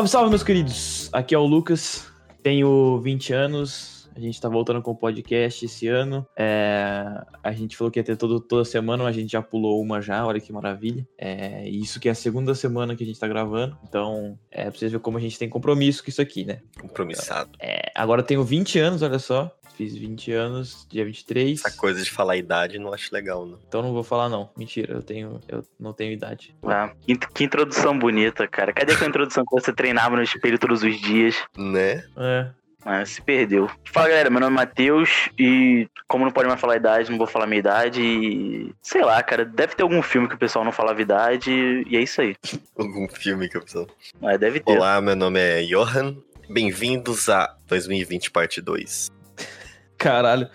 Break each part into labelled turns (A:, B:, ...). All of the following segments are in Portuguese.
A: Salve, salve, meus queridos! Aqui é o Lucas, tenho 20 anos, a gente tá voltando com o podcast esse ano. É, a gente falou que ia ter todo, toda semana, mas a gente já pulou uma já, olha que maravilha. É, isso que é a segunda semana que a gente tá gravando, então é pra vocês verem como a gente tem compromisso com isso aqui, né?
B: Compromissado.
A: É, agora eu tenho 20 anos, olha só. Fiz 20 anos, dia 23.
B: Essa coisa de falar idade não acho legal, não.
A: Então não vou falar não. Mentira, eu tenho eu não tenho idade.
C: Ah, que, que introdução bonita, cara. Cadê aquela introdução que você treinava no espelho todos os dias?
B: Né?
A: É.
C: Ah, se perdeu. Fala galera, meu nome é Matheus e como não pode mais falar idade, não vou falar minha idade e. Sei lá, cara, deve ter algum filme que o pessoal não falava idade e é isso aí.
B: Algum filme que eu preciso.
C: Ah, deve ter.
B: Olá, meu nome é Johan. Bem-vindos a 2020 Parte 2.
A: Caralho.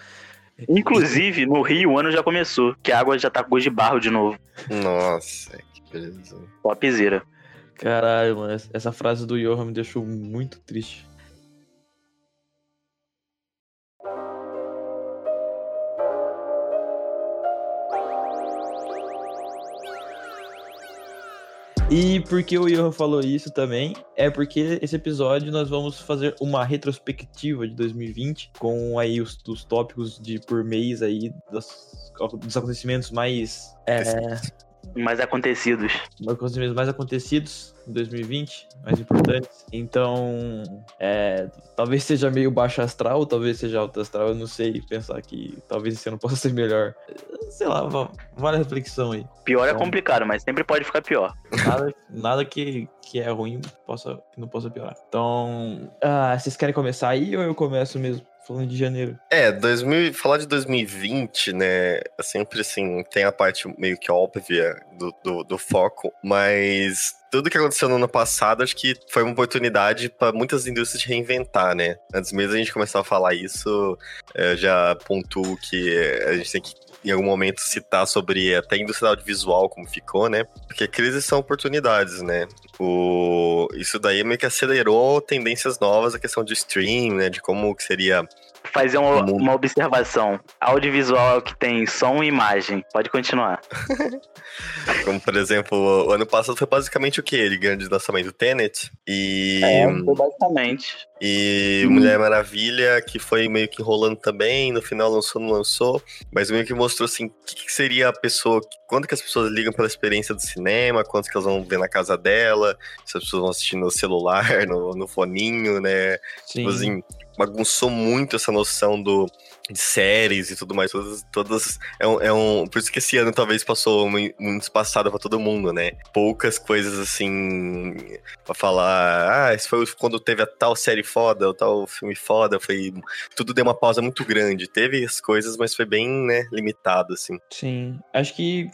C: Inclusive, no Rio o ano já começou, que a água já tá com gosto de barro de novo.
B: Nossa, que beleza.
C: Topzera.
A: Caralho, mano. Essa frase do Johan me deixou muito triste. E porque o Johan falou isso também, é porque esse episódio nós vamos fazer uma retrospectiva de 2020 com aí os, os tópicos de por mês aí dos, dos acontecimentos mais é,
C: Mais acontecidos.
A: acontecimentos mais acontecidos em 2020, mais importantes. Então, é, talvez seja meio baixo astral, talvez seja alto astral, eu não sei pensar que talvez esse ano possa ser melhor. Sei lá, va- vale a reflexão aí.
C: Pior é
A: Então-
C: complicado, mas sempre pode ficar pior.
A: Nada, nada que, que é ruim possa, que não possa piorar. Então, ah, vocês querem começar aí ou eu começo mesmo? Falando de janeiro.
B: É, 2000, falar de 2020, né? é Sempre assim, tem a parte meio que óbvia do, do, do foco, mas tudo que aconteceu no ano passado, acho que foi uma oportunidade para muitas indústrias de reinventar, né? Antes mesmo a gente começar a falar isso, eu já pontuo que a gente tem que em algum momento citar sobre até a indústria audiovisual, como ficou, né? Porque crises são oportunidades, né? O... Isso daí meio que acelerou tendências novas, a questão de stream, né? De como que seria
C: Fazer uma,
B: Mundo.
C: uma observação. Audiovisual é o que tem som e imagem. Pode continuar.
B: Como, por exemplo, o ano passado foi basicamente o que? Ele grande lançamento Tenet e,
C: foi basicamente.
B: E
C: Hum.
B: Mulher Maravilha, que foi meio que enrolando também, no final lançou, não lançou, mas meio que mostrou assim, o que, que seria a pessoa, quando que as pessoas ligam pela experiência do cinema, quanto que elas vão ver na casa dela, se as pessoas vão assistir no celular, no, no foninho, né?
A: Sim.
B: Tipo assim, bagunçou muito essa noção do, de séries e tudo mais. Todas. todas é, um, é um- Por isso que esse ano talvez passou mui- muito espaçado pra todo mundo, né? Poucas coisas assim. pra falar. Ah, esse foi quando teve a tal série foda, o tal filme foda. Foi. Tudo deu uma pausa muito grande. Teve as coisas, mas foi bem, né, limitado, assim.
A: Sim. Acho que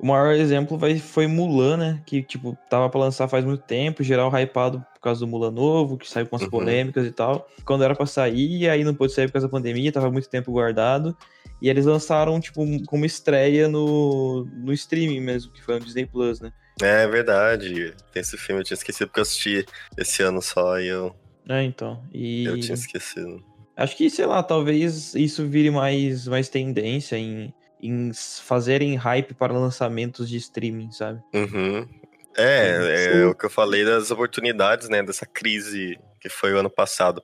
A: o maior exemplo vai, foi Mulan, né? Que, tipo, tava pra lançar faz muito tempo, geral hypado por causa do Mulan novo, que saiu com as
B: Uhum.
A: polêmicas e tal. Quando era pra sair, aí não pôde sair por causa da pandemia, tava muito tempo guardado. E eles lançaram, tipo, como estreia no, no streaming mesmo, que foi no Disney Plus, né?
B: É verdade. Tem esse filme, eu tinha esquecido porque eu assisti esse ano só e eu,
A: É, então. E
B: eu tinha esquecido.
A: acho que, sei lá, talvez isso vire mais, mais tendência em, em fazerem hype para lançamentos de streaming, sabe?
B: Uhum. É, é
C: Sim.
B: o que eu falei das oportunidades, né? Dessa crise que foi o ano passado.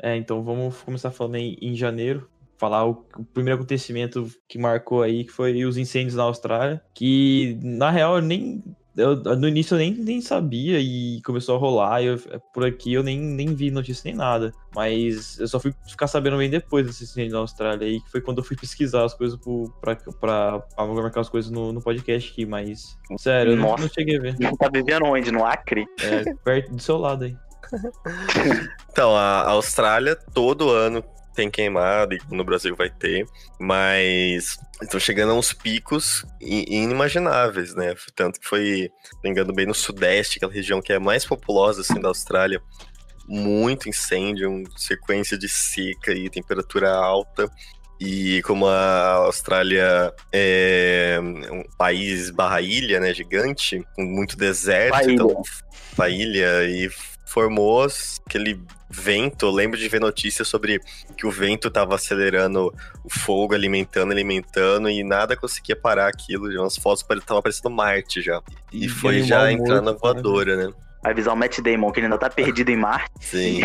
A: É, então vamos começar falando em, em janeiro. Falar o, o primeiro acontecimento que marcou aí, que foi os incêndios na Austrália. Que, na real, eu nem. Eu- no início eu nem, nem sabia e começou a rolar. e eu- por aqui eu nem, nem vi notícia nem nada. Mas eu só fui ficar sabendo bem depois desse incêndio na Austrália aí, que foi quando eu fui pesquisar as coisas pro, pra, pra, pra marcar as coisas no, no podcast aqui. Mas, sério, eu não, não cheguei a ver.
C: Não tá vivendo onde? No Acre?
A: É, perto do seu lado aí.
B: Então, a Austrália todo ano tem queimado, e no Brasil vai ter, mas estão chegando a uns picos inimagináveis, né? Tanto que foi, pegando bem no sudeste, aquela região que é mais populosa assim, da Austrália, muito incêndio, uma sequência de seca e temperatura alta. E como a Austrália é um país barra ilha, né, gigante, com muito deserto, então ilha e formou aquele vento. Eu lembro de ver notícias sobre que o vento estava acelerando o fogo, alimentando, alimentando, e nada conseguia parar aquilo. Umas fotos tava parecendo Marte já. E,
A: E
B: foi já entrando na voadora, né?
C: Avisar o Matt Damon que ele ainda tá perdido em Marte.
B: Sim.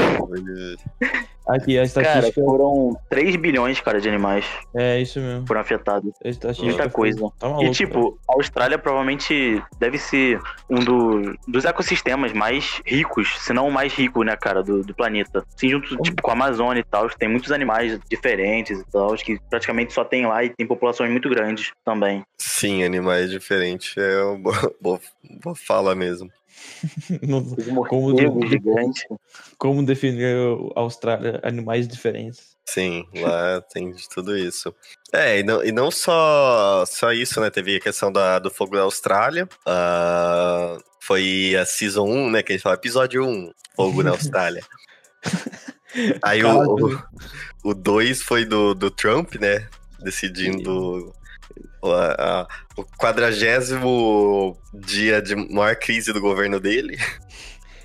A: Aqui, a
C: Cara,
A: estatística.
C: foram 3 bilhões, cara, de animais
A: É isso mesmo.
C: foram afetados.
A: A estatística
C: Muita coisa.
A: Tá maluco,
C: E, tipo, a Austrália provavelmente deve ser um do- dos ecossistemas mais ricos, se não o mais rico, né, cara, do, do planeta. Assim, junto, tipo, com a Amazônia e tal, que tem muitos animais diferentes e tal, que praticamente só tem lá e tem populações muito grandes também.
B: Sim, animais diferentes. É uma boa, boa fala mesmo.
A: Não- Como
C: gigantes.
A: Como definir a Austrália animais diferentes?
B: Sim, lá tem de tudo isso. É, e não, e não só, só isso, né? Teve a questão da, do fogo da Austrália. ah, foi a Season 1, né? Que a gente fala episódio 1, Fogo na Austrália. Aí o, o 2 foi do, do Trump, né? Decidindo o, a- o quadragésimo dia de maior crise do governo dele.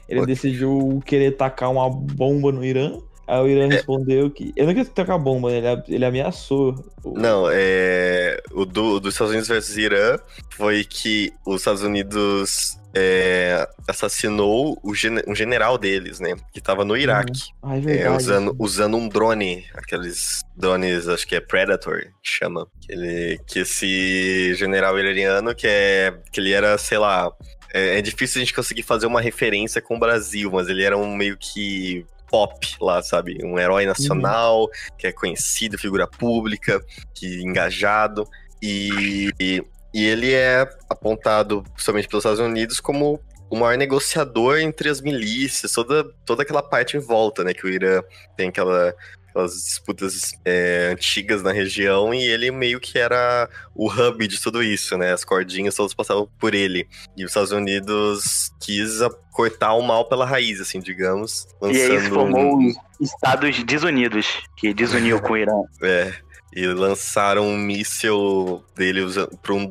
A: Ele decidiu querer tacar uma bomba no Irã. Aí o
B: É.
A: Irã respondeu que. Eu não queria tacar bomba, né? ele, ele ameaçou. o-
B: Não, é. O do, dos Estados Unidos versus Irã foi que os Estados Unidos é, assassinou o gen- um general deles, né? Que tava no Iraque.
A: Ah, é
B: é,
A: verdade.
B: usando, usando um drone, aqueles drones, acho que é Predator, que chama. Que, ele, que esse general iraniano, que é. que ele era, sei lá. É, é difícil a gente conseguir fazer uma referência com o Brasil, mas ele era um meio que pop lá, sabe? Um herói nacional, que é conhecido, figura pública, que engajado. E, e, e ele é apontado, principalmente pelos Estados Unidos, como o maior negociador entre as milícias, toda, toda aquela parte em volta, né? Que o Irã tem aquela, aquelas disputas é, antigas na região e ele meio que era o hub de tudo isso, né? As cordinhas todas passavam por ele. E os Estados Unidos quis cortar o mal pela raiz, assim, digamos.
C: E aí
B: lançando
C: formou
B: um-
C: os Estados Desunidos, que desuniu com o Irã.
B: É. E lançaram um míssil dele pra um,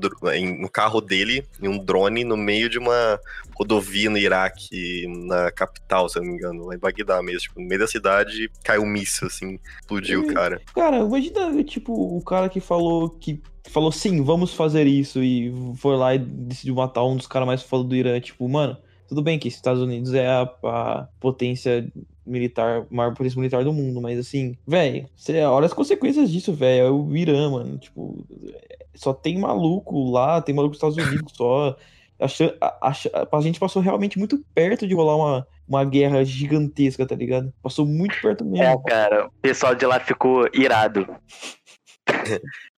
B: no carro dele, em um drone, no meio de uma rodovia no Iraque, na capital, se eu não me engano, lá em Bagdá mesmo. Tipo, no meio da cidade, caiu um míssil, assim, explodiu o cara.
A: Cara, imagina, tipo, o cara que falou que falou sim, vamos fazer isso e foi lá e decidiu matar um dos caras mais foda do Irã. Tipo, mano, tudo bem que os Estados Unidos é a, a potência militar, maior potência militar do mundo, mas assim, velho, olha as consequências disso, velho. É o Irã, mano. Tipo, só tem maluco lá, tem maluco nos Estados Unidos só. Acha, acha, a gente passou realmente muito perto de rolar uma, uma guerra gigantesca, tá ligado? Passou muito perto mesmo.
C: É, cara, o pessoal de lá ficou irado.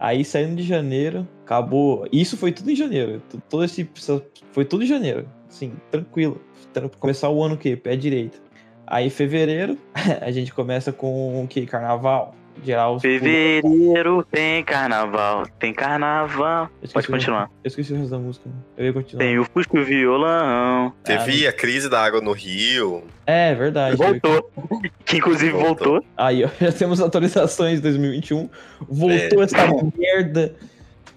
A: Aí saindo de janeiro, acabou. Isso foi tudo em janeiro. Todo esse. Foi tudo em janeiro. Sim, tranquilo. Tran- Começar o ano o quê? Pé direito. Aí fevereiro, a gente começa com o quê? Carnaval. Geral.
C: Fevereiro tem carnaval, tem carnaval. Pode continuar.
A: Eu esqueci o resto da música. Eu ia continuar.
C: Tem o Fusco e o Violão.
B: Teve a crise da água no Rio.
A: É, verdade.
C: Voltou. Que inclusive
B: Voltou.
C: voltou.
A: Aí, ó, já temos atualizações de 2021. Voltou
B: É.
A: essa merda.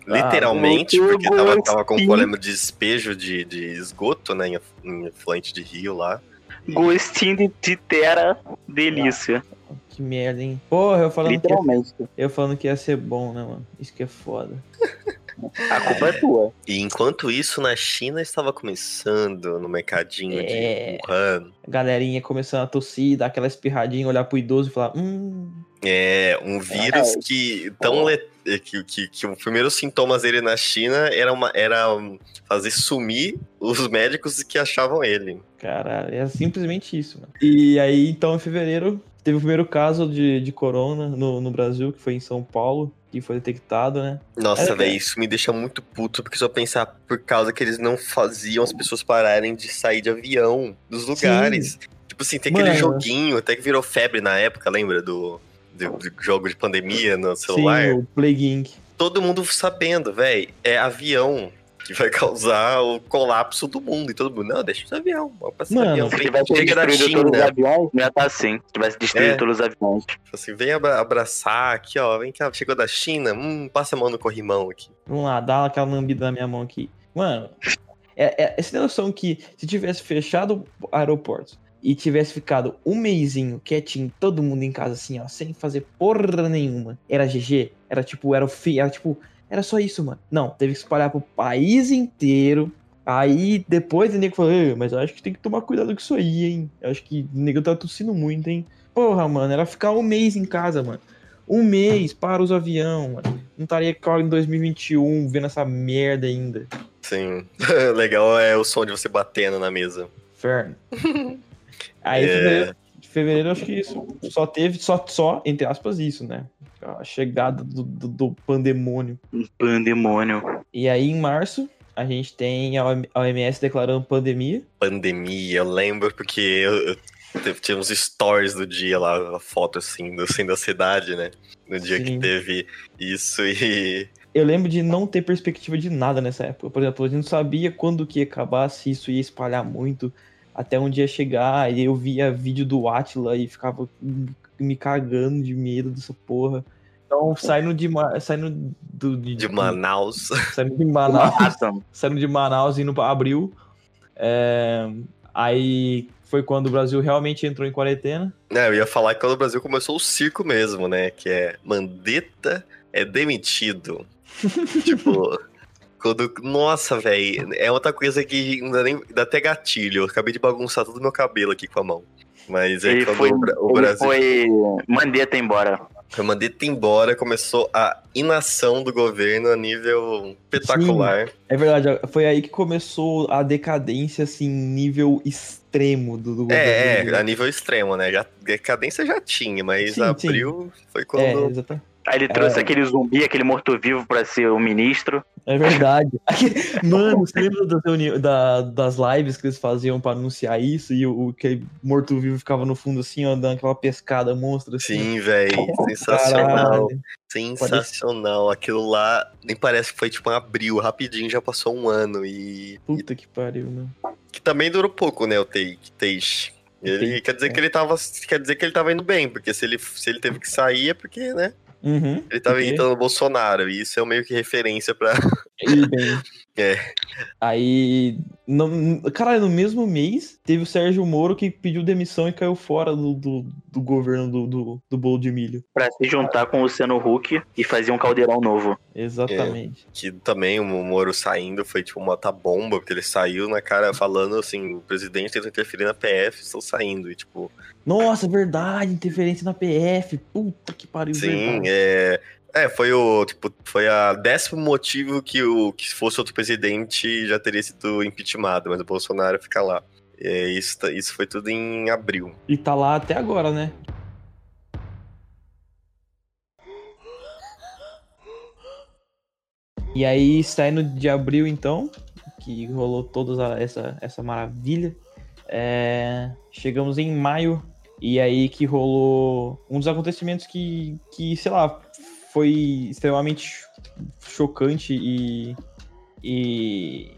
B: Literalmente,
C: voltou
B: porque tava, tava com problema de despejo de, de esgoto, né, em, em afluente de rio lá.
C: Gostinho de, de terra, delícia.
A: Que merda, hein? Porra, eu falando, que ia, eu falando que ia ser bom, né, mano? Isso que é foda.
C: A culpa é tua.
B: E enquanto isso, na China estava começando no mercadinho
A: É.
B: de Wuhan.
A: A galerinha começando a tossir, dar aquela espirradinha, olhar pro idoso e falar: Hum.
B: É, um vírus que tão le- que, que, que os primeiros sintomas dele na China era, uma, era um, fazer sumir os médicos que achavam ele.
A: Caralho, é simplesmente isso, mano. E aí, então, em fevereiro, teve o primeiro caso de, de corona no, no Brasil, que foi em São Paulo, que foi detectado, né?
B: Nossa,
A: É,
B: velho,
A: é.
B: isso me deixa muito puto, porque só pensar por causa que eles não faziam as pessoas pararem de sair de avião dos lugares. Tipo assim, tem aquele
A: Mano.
B: joguinho, até que virou febre na época, lembra? Do, do, do jogo de pandemia no celular.
A: Sim, o Plague Inc.
B: Todo mundo sabendo, velho, é avião que vai causar o colapso do mundo. E todo mundo, não, deixa os avião, passar
A: Mano,
B: avião.
C: Se
B: Vem,
C: tivesse
B: chega da
C: destruído todos os
B: China.
C: aviões, não ia estar assim. Se tivesse destruído
B: É.
C: todos os aviões.
B: Assim, vem abra- abraçar aqui, ó. Vem cá, chegou da China. Hum, passa a mão no corrimão aqui.
A: Vamos lá, dá aquela lambida na minha mão aqui. Mano, é, é, você tem noção que se tivesse fechado aeroportos e tivesse ficado um mêsinho quietinho, todo mundo em casa assim, ó, sem fazer porra nenhuma, era GG? Era tipo, era o fim, era tipo, era só isso, mano. Não, teve que espalhar pro país inteiro Aí depois o nego falou, "Ei, mas eu acho que tem que tomar cuidado com isso aí, hein? Eu acho que o nego tá tossindo muito, hein? Porra, mano, era ficar um mês em casa, mano. Um mês para os avião, mano. Não estaria em 2021 vendo essa merda ainda.
B: Sim. Legal é o som de você batendo na mesa.
A: Inferno. Aí,
B: É.
A: fevereiro, fevereiro, acho que isso só teve, só, só, entre aspas, isso, né? A chegada do, do, do pandemônio.
C: Pandemônio.
A: E aí, em março, a gente tem a OM- a OMS declarando pandemia.
B: Pandemia, eu lembro porque eu, eu tinha uns stories do dia lá, a foto assim, do centro da cidade, né? No dia que
A: Sim.
B: teve isso e.
A: Eu lembro de não ter perspectiva de nada nessa época. Por exemplo, a gente não sabia quando que ia acabar, se isso ia espalhar muito, até um dia chegar, e eu via vídeo do Atila e ficava me cagando de medo dessa porra. Então, saindo de, saindo do, de,
B: De Manaus.
A: saindo de Manaus,
C: Manhattan.
A: saindo de Manaus e indo para Abril. É, aí foi quando o Brasil realmente entrou em quarentena.
B: Né, eu ia falar que quando o Brasil começou o circo mesmo, né? Que é Mandetta é demitido. tipo, quando. Nossa, velho. É outra coisa que não dá, nem, dá até gatilho. Eu acabei de bagunçar todo o meu cabelo aqui com a mão. Mas é
C: Ele
B: quando
C: foi,
B: o, Brasil
C: foi Mandetta embora.
B: foi Mandetta embora, começou a inação do governo a nível espetacular.
A: É verdade, foi aí que começou a decadência, assim, nível extremo do, do governo.
B: É, é,
A: brasileiro.
B: a nível extremo, né? Já, decadência já tinha, mas
A: Sim,
B: abril foi
A: É,
B: quando.
A: exatamente.
C: Aí ele trouxe
A: É.
C: aquele zumbi, aquele morto-vivo pra ser o ministro.
A: É verdade. Mano, você lembra das, reuni- da- das lives que eles faziam pra anunciar isso e o, o que morto-vivo ficava no fundo assim, ó, dando aquela pescada monstra assim?
B: Sim, velho. Sensacional.
A: Caralho.
B: Sensacional. Aquilo lá nem parece que foi tipo em abril, rapidinho, já passou um ano. E.
A: Puta que pariu, né?
B: Que também durou pouco, né, o Tei- Teixe. Ele quer dizer
A: é.
B: que ele tava. Quer dizer que ele tava indo bem, porque se ele, se ele teve que sair é porque, né?
A: Uhum.
B: Ele tava imitando o Bolsonaro. E isso é meio que referência pra. É.
A: Aí, no, caralho, no mesmo mês, teve o Sérgio Moro que pediu demissão e caiu fora do, do, do governo do, do, do bolo de milho.
C: Pra se juntar com o Luciano Huck e fazer um caldeirão novo.
A: Exatamente.
B: Que também o Moro saindo foi tipo uma tá bomba, porque ele saiu na cara falando assim: o presidente tentou interferir na PF, estou saindo. E tipo,
A: Nossa, verdade, interferência na PF. Puta que pariu,
B: sim,
A: verdade.
B: é. É, foi o, tipo, foi a décimo motivo que o que se fosse outro presidente já teria sido impeachmentado, mas o Bolsonaro fica lá. É, isso, tá- isso foi tudo em abril.
A: E tá lá até agora, né? E aí, saindo de abril, então, que rolou toda essa, essa maravilha, é, chegamos em maio, e aí que rolou um dos acontecimentos que, que sei lá, foi extremamente chocante e. e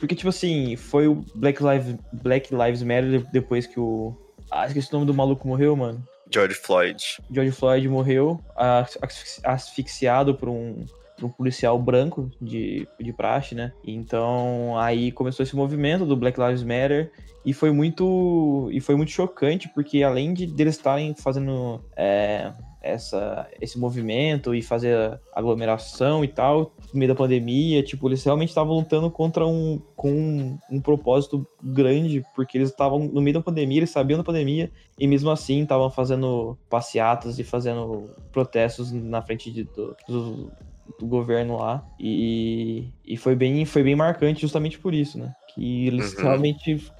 A: porque, tipo assim, foi o Black Lives, Black Lives Matter depois que o. Ah, esqueci o nome do maluco morreu, mano.
B: George Floyd.
A: George Floyd morreu as- asfixi- asfixiado por um, por um policial branco de, de praxe, né? Então aí começou esse movimento do Black Lives Matter e foi muito e foi muito chocante porque além de deles estarem fazendo é, essa, esse movimento e fazer aglomeração e tal no meio da pandemia, tipo eles realmente estavam lutando contra um com um, um propósito grande porque eles estavam no meio da pandemia, eles sabiam da pandemia e mesmo assim estavam fazendo passeatas e fazendo protestos na frente de- do, do, do governo lá. E, e foi, bem, foi bem marcante justamente por isso, né? Que eles
B: Uhum.
A: realmente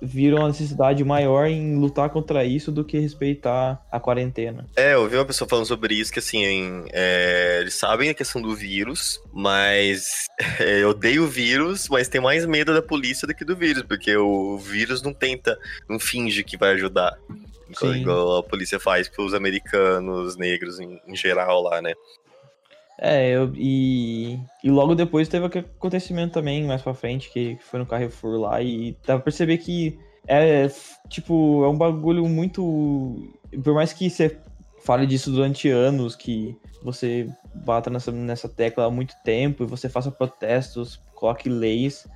A: viram a necessidade maior em lutar contra isso do que respeitar a quarentena.
B: É, eu vi uma pessoa falando sobre isso, que assim, é, eles sabem a questão do vírus, mas é, eu odeio o vírus, mas tem mais medo da polícia do que do vírus, porque o vírus não tenta, não finge que vai ajudar. Igual,
A: Sim.
B: igual a polícia faz pros americanos, negros em, em geral lá, né?
A: É, eu, e, e logo depois teve aquele acontecimento também, mais pra frente, que, foi no Carrefour lá, e dá pra perceber que é, tipo, é um bagulho muito. Por mais que você fale disso durante anos, que você bata nessa, nessa tecla há muito tempo, e você faça protestos, coloque leis,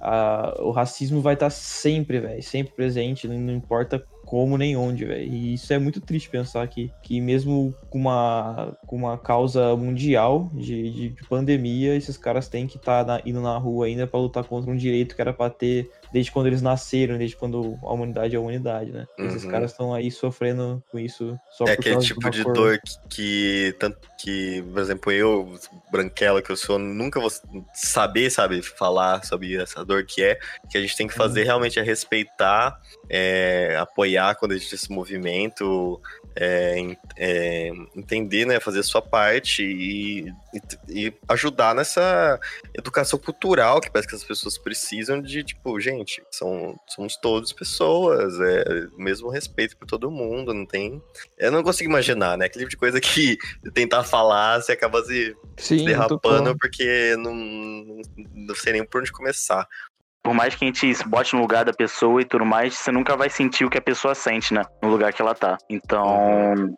A: a- o racismo vai estar sempre, velho, sempre presente, não importa como nem onde, velho. E isso é muito triste pensar que, que mesmo com uma, com uma causa mundial de, de, de pandemia, esses caras têm que estar tá indo na rua ainda para lutar contra um direito que era para ter desde quando eles nasceram, desde quando a humanidade é a humanidade, né? Uhum. Esses caras estão aí sofrendo com isso
B: só É aquele tipo de cor. dor que, que, tanto que, por exemplo, eu, branquela que eu sou, nunca vou saber, sabe, falar sobre essa dor que é, que a gente tem que fazer uhum. realmente é respeitar, é, apoiar quando existe esse movimento, é, é, entender, né, fazer a sua parte e, e, e, ajudar nessa educação cultural que parece que as pessoas precisam de, tipo, gente, são, somos todos pessoas, é mesmo respeito por todo mundo, não tem... Eu não consigo imaginar, né, aquele tipo de coisa que tentar falar, você acaba se, Sim, se derrapando porque não, não sei nem por onde começar
C: por mais que a gente se bote no lugar da pessoa e tudo mais, você nunca vai sentir o que a pessoa sente, né? No lugar que ela tá. Então.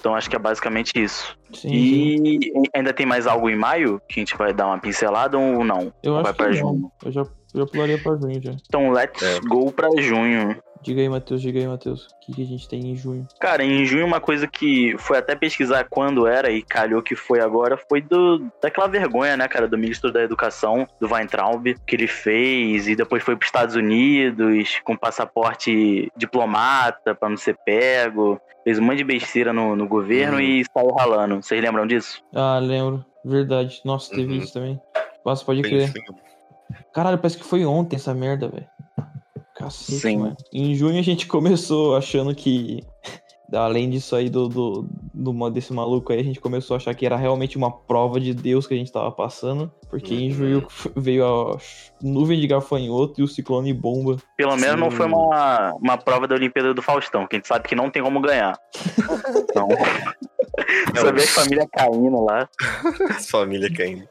C: Então acho que é basicamente isso. Sim, e sim. ainda tem mais algo em maio que a gente vai dar uma pincelada ou não?
A: Eu
C: ou
A: acho vai pra que junho? Não. Eu já, já pularia pra junho já.
C: Então let's é. go pra junho.
A: Diga aí, Matheus, diga aí, Matheus. O que, que, a gente tem em junho?
C: Cara, em junho uma coisa que foi até pesquisar quando era e calhou que foi agora foi do daquela vergonha, né, cara, do ministro da Educação, do Weintraub, que ele fez e depois foi para os Estados Unidos com passaporte diplomata para não ser pego. Fez um monte de besteira no, no governo uhum. e saiu ralando. Vocês lembram disso?
A: Ah, lembro. Verdade. Nossa, teve uhum. isso também. Nossa, pode crer. Caralho, parece que foi ontem essa merda, velho. Cacete, Sim. Mano. Em junho a gente começou achando que, além disso aí do, do, do, desse maluco aí, a gente começou a achar que era realmente uma prova de Deus que a gente tava passando. Porque uhum. em junho veio a nuvem de gafanhoto e o ciclone bomba.
C: Pelo Sim. menos não foi uma, uma prova da Olimpíada do Faustão, que a gente sabe que não tem como ganhar. então... Só ver a família caindo lá.
B: As famílias caindo.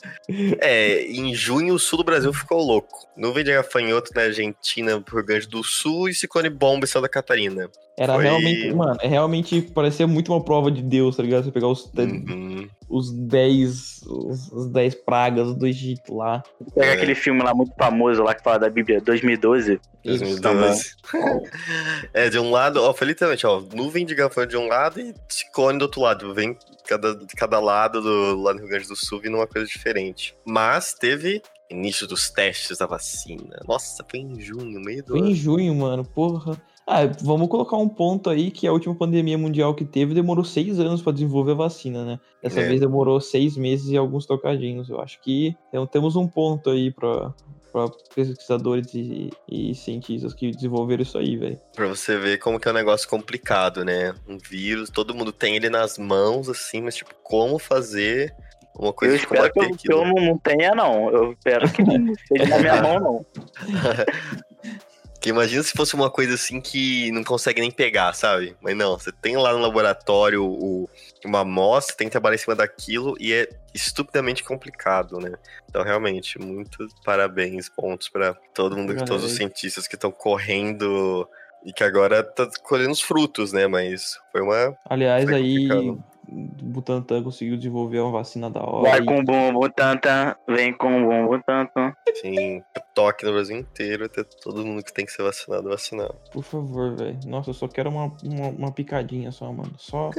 B: É, em junho o sul do Brasil ficou louco. Nuvem de gafanhoto na Argentina, Rio Grande do Sul e ciclone bomba em Santa Catarina.
A: Era Foi... realmente, mano, é realmente parecia muito uma prova de Deus, tá ligado? Você pegar os, uhum. os 10 os, os 10 pragas do Egito lá.
C: Pega é. aquele filme lá muito famoso lá que fala da Bíblia, 2012.
B: 2012. é, de um lado, ó, foi literalmente, ó, nuvem de gafanhoto de um lado e ciclone do outro lado. Vem cada, cada lado do lado do Rio Grande do Sul vindo uma coisa diferente. Mas teve início dos testes da vacina. Nossa, foi em junho, meio do
A: Foi em junho, mano, porra. Ah, vamos colocar um ponto aí que a última pandemia mundial que teve demorou seis anos para desenvolver a vacina, né? Dessa é. vez demorou seis meses e alguns tocadinhos. Eu acho que então, temos um ponto aí para pesquisadores e, e, cientistas que desenvolveram isso aí, velho.
B: Pra você ver como que é um negócio complicado, né? Um vírus, todo mundo tem ele nas mãos, assim, mas tipo, como fazer uma coisa
C: eu espero que, eu, que eu não, não tenha, não. Eu espero que não esteja na minha mão, não.
B: Que imagina se fosse uma coisa assim que não consegue nem pegar, sabe? Mas não, você tem lá no laboratório o, uma amostra, tem que trabalhar em cima daquilo e é estupidamente complicado, né? Então, realmente, muitos parabéns, pontos para todo mundo, todos os cientistas que estão correndo e que agora tá colhendo os frutos, né? Mas foi uma.
A: Aliás, aí Butantan conseguiu desenvolver uma vacina da hora.
C: Vai com o bom Butantan, vem com o bom Butantan.
B: Sim, toque no Brasil inteiro, até todo mundo que tem que ser vacinado, vacinado.
A: Por favor, velho. Nossa, eu só quero uma, uma, uma, picadinha só, mano. Só,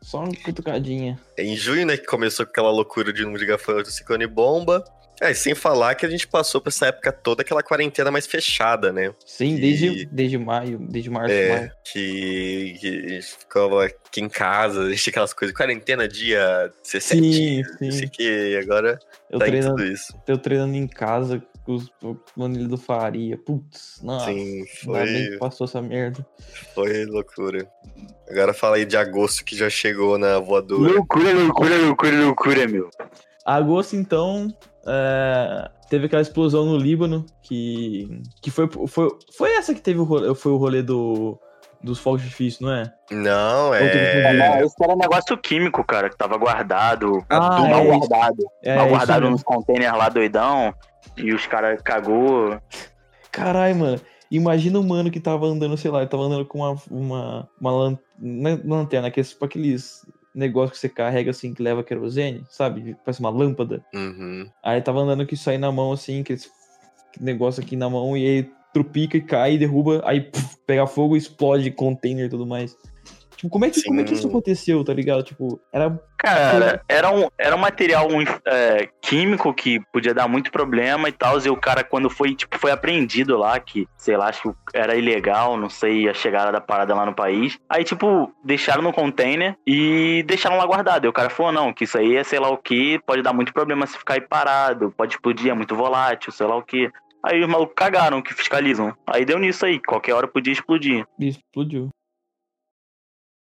A: só uma cutucadinha.
B: É em junho, né, que começou com aquela loucura de número de gafanhoto, ciclone bomba. É, sem falar que a gente passou por essa época toda aquela quarentena mais fechada, né?
A: Sim, que... desde, desde maio, desde março,
B: é,
A: maio.
B: Que, que a gente ficava aqui em casa, a gente tinha aquelas coisas, quarentena dia 17, sim, sim. sei que, agora
A: eu
B: tá
A: treinando,
B: tudo isso.
A: Eu treinando em casa com os manilhos do Faria, putz, nossa, sim, foi... ainda bem que passou essa merda.
B: Foi loucura. Agora fala aí de agosto que já chegou na voadora.
C: Loucura, loucura, loucura, loucura, meu.
A: Agosto, então, é, teve aquela explosão no Líbano, que, que foi, foi, foi essa que teve o rolê, foi o rolê do, dos fogos de artifício, não é?
B: Não, é.
C: Não, esse era um negócio químico, cara, que tava guardado, ah, mal é guardado. É, mal guardado nos containers lá doidão, e os caras cagou.
A: Caralho, mano. Imagina o mano que tava andando, sei lá, ele tava andando com uma, uma, uma é lanterna, que é tipo aqueles negócio que você carrega assim, que leva querosene, sabe? Parece uma lâmpada.
B: Uhum.
A: Aí tava andando com isso aí na mão, assim, que negócio aqui na mão, e aí tropica e cai, e derruba, aí puf, pega fogo, explode container e tudo mais. Tipo, como é que, como é que isso aconteceu, tá ligado? Tipo, era.
C: Cara, era um, era um material é, químico que podia dar muito problema e tal. E o cara, quando foi, tipo, foi apreendido lá, que, sei lá, acho que era ilegal, não sei a chegada da parada lá no país. Aí, tipo, deixaram no container e deixaram lá guardado. E o cara falou, não, que isso aí é sei lá o que, pode dar muito problema se ficar aí parado, pode explodir, é muito volátil, sei lá o que. Aí os malucos cagaram que fiscalizam. Aí deu nisso aí, qualquer hora podia explodir.
A: E explodiu.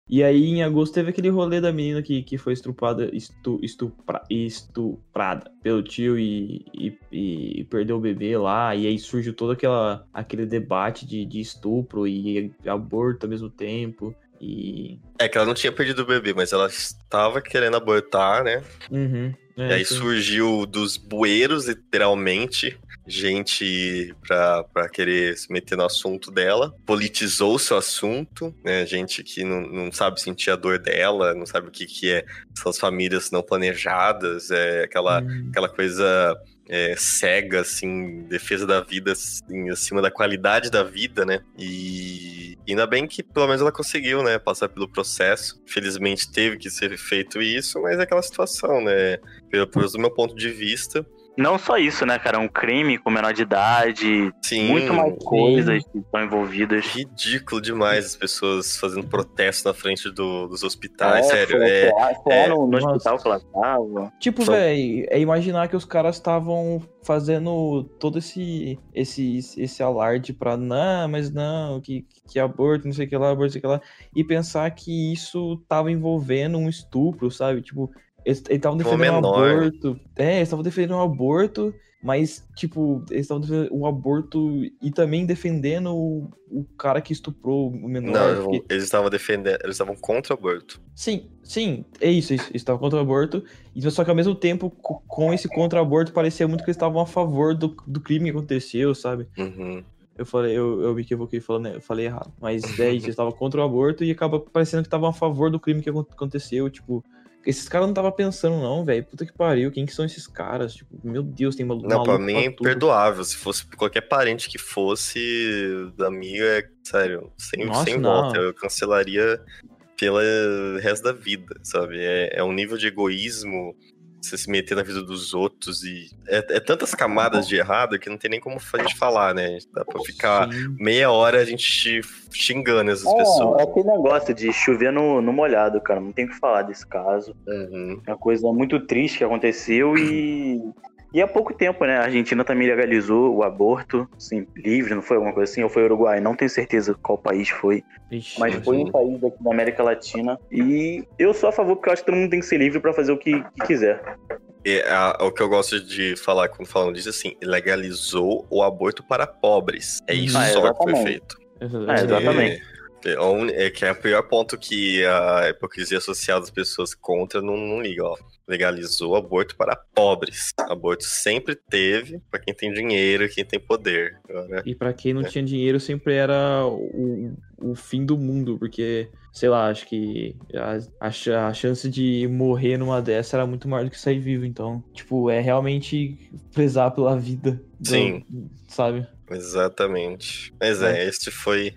A: E aí, em agosto, teve aquele rolê da menina que, que foi estuprada, estu, estupra, estuprada pelo tio e, e, e perdeu o bebê lá. E aí surgiu todo aquela, aquele debate de, de estupro e aborto ao mesmo tempo. E.
B: É que ela não tinha perdido o bebê, mas ela estava querendo abortar, né?
A: Uhum, é,
B: e aí
A: sim.
B: surgiu dos bueiros, literalmente, gente pra, pra querer se meter no assunto dela. Politizou-se o assunto, né? Gente que não, não sabe sentir a dor dela, não sabe o que, que é essas famílias não planejadas, é aquela,
A: Hum,
B: aquela coisa é, cega, assim, defesa da vida assim, acima da qualidade da vida, né? E ainda bem que pelo menos ela conseguiu, né? Passar pelo processo. Felizmente teve que ser feito isso, mas é aquela situação, né? Pelo, pelo meu ponto de vista.
C: Não só isso, né, cara? Um crime com menor de idade,
B: Sim,
C: muito mais coisas que estão envolvidas.
B: ridículo demais as pessoas fazendo protesto na frente do- dos hospitais, sério.
C: foi,
B: É,
C: foi,
B: é,
C: lá no, hospital que ela tava.
A: Tipo,
B: Só-
A: velho, é imaginar que os caras estavam fazendo todo esse, esse, esse alarde pra não, mas não, que, que aborto, não sei o que lá, aborto, não sei o que lá, e pensar que isso tava envolvendo um estupro, sabe? Tipo, eles estavam
B: Um
A: defendendo um
B: menor.
A: aborto. É, eles estavam defendendo um aborto, mas, tipo, eles estavam defendendo o aborto e também defendendo o, o cara que estuprou o menor.
B: não,
A: porque-
B: eles estavam defendendo, eles estavam contra o aborto.
A: Sim, sim, é isso, isso, estava contra o aborto, só que ao mesmo tempo, co- com esse contra-aborto, parecia muito que eles estavam a favor do, do crime que aconteceu, sabe?
B: Uhum.
A: Eu falei, eu, eu me equivoquei falando, eu falei errado. Mas é isso, eles estavam contra o aborto e acaba parecendo que estavam a favor do crime que acon- aconteceu, tipo. Esses caras não estavam pensando, não, velho. Puta que pariu, quem que são esses caras? Tipo, meu Deus, tem maluco.
B: Não, pra mim é
A: tudo.
B: imperdoável. Se fosse qualquer parente que fosse da minha, é sério, sem,
A: Nossa,
B: sem
A: não.
B: volta. Eu cancelaria pelo resto da vida, sabe? É, é um nível de egoísmo você se meter na vida dos outros e. É, é tantas camadas de errado que não tem nem como a gente falar, né? Dá pra ficar
A: Sim.
B: meia hora a gente xingando essas
C: É,
B: pessoas.
C: é aquele negócio de chover no, no molhado, cara. Não tem o que falar desse caso.
B: Uhum.
C: É uma coisa muito triste que aconteceu e. E há pouco tempo, né? A Argentina também legalizou o aborto, assim, livre, não foi alguma coisa assim? Ou foi o Uruguai? Não tenho certeza qual país foi.
A: Ixi,
C: Mas foi um país daqui da América Latina. E eu sou a favor porque eu acho que todo mundo tem que ser livre pra fazer o que, que quiser.
B: E a- o que eu gosto de falar quando falam disso, assim, legalizou o aborto para pobres. É isso
C: Ah,
B: só que foi
C: exatamente.
B: feito.
C: É, exatamente.
B: É, é é que é o pior ponto que a hipocrisia social das pessoas contra não, não liga, ó. Legalizou o aborto para pobres. Aborto sempre teve para quem tem dinheiro, quem tem poder. Agora,
A: E pra quem não
B: É.
A: tinha dinheiro, sempre era o, o fim do mundo, porque, sei lá, acho que a, a, a chance de morrer numa dessa era muito maior do que sair vivo. Então, tipo, é realmente prezar pela vida. do-
B: Sim.
A: Sabe?
B: exatamente. Mas é, este foi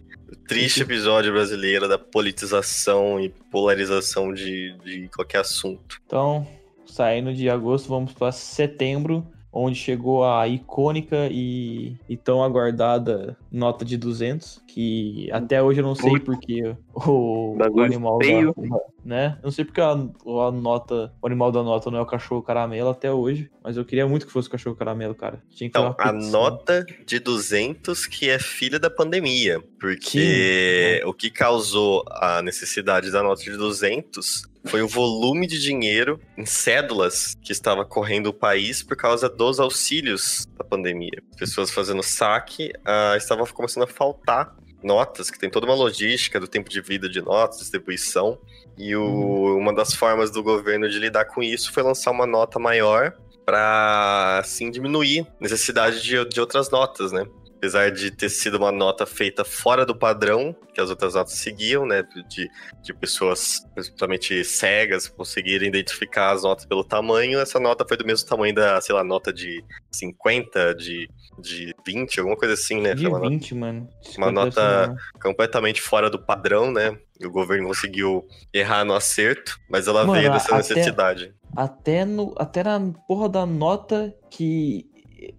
B: triste episódio brasileiro da politização e polarização de, de qualquer assunto.
A: Então, saindo de agosto, vamos pra setembro, onde chegou a icônica e, e tão aguardada nota de 200, que até hoje eu não sei
C: Putz.
A: porque o, o animal
C: feio.
A: da, né? Eu não sei porque a, a nota, o animal da nota não é o cachorro caramelo até hoje, mas eu queria muito que fosse o cachorro caramelo, cara. Tinha que
B: Então, a
A: petição.
B: nota de 200 que é filha da pandemia, porque o que causou a necessidade da nota de 200 foi o volume de dinheiro em cédulas que estava correndo o país por causa dos auxílios da pandemia. Pessoas fazendo saque, ah, estava começando a faltar notas, que tem toda uma logística do tempo de vida de notas, distribuição, e o- uma das formas do governo de lidar com isso foi lançar uma nota maior para assim diminuir a necessidade de, de outras notas, né? apesar de ter sido uma nota feita fora do padrão que as outras notas seguiam, né? De, de pessoas, principalmente cegas, conseguirem identificar as notas pelo tamanho, essa nota foi do mesmo tamanho da, sei lá, nota de 50, de, de 20, alguma coisa assim, né?
A: De
B: Foi uma
A: 20, mano.
B: uma
A: 50
B: nota- completamente fora do padrão, né? E o governo conseguiu errar no acerto, mas ela
A: Mano,
B: veio dessa
A: até-
B: necessidade.
A: Até, no, até na porra da nota que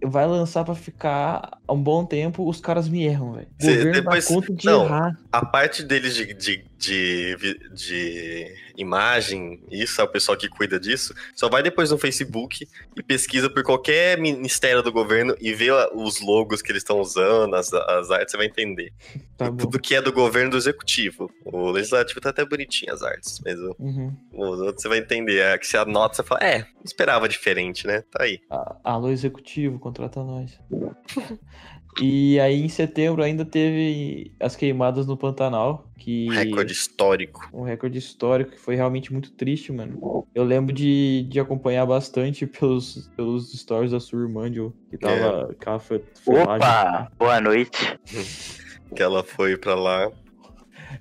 A: vai lançar pra ficar há um bom tempo, os caras me erram, velho.
B: Depois-
A: conta de
B: não.
A: errar.
B: A parte deles de, de, de, de imagem, isso é o pessoal que cuida disso, só vai depois no Facebook e pesquisa por qualquer ministério do governo e vê os logos que eles estão usando, as, as artes, você vai entender.
A: Tá.
B: Tudo que é do governo do executivo. O legislativo tá até bonitinho as artes, mas o,
A: Uhum.
B: os outros você vai entender. É que se anota, você fala, é, esperava diferente, né? Tá aí.
A: Alô, executivo, contrata nós. e aí, em setembro, ainda teve as queimadas no Pantanal, que...
B: Recorde histórico.
A: Um recorde histórico que foi realmente muito triste, mano. Eu lembro de, de acompanhar bastante pelos, pelos stories da sua irmã, Joe, que tava... Que ela foi, foi lá,
C: Opa, boa noite.
B: Que ela foi pra lá.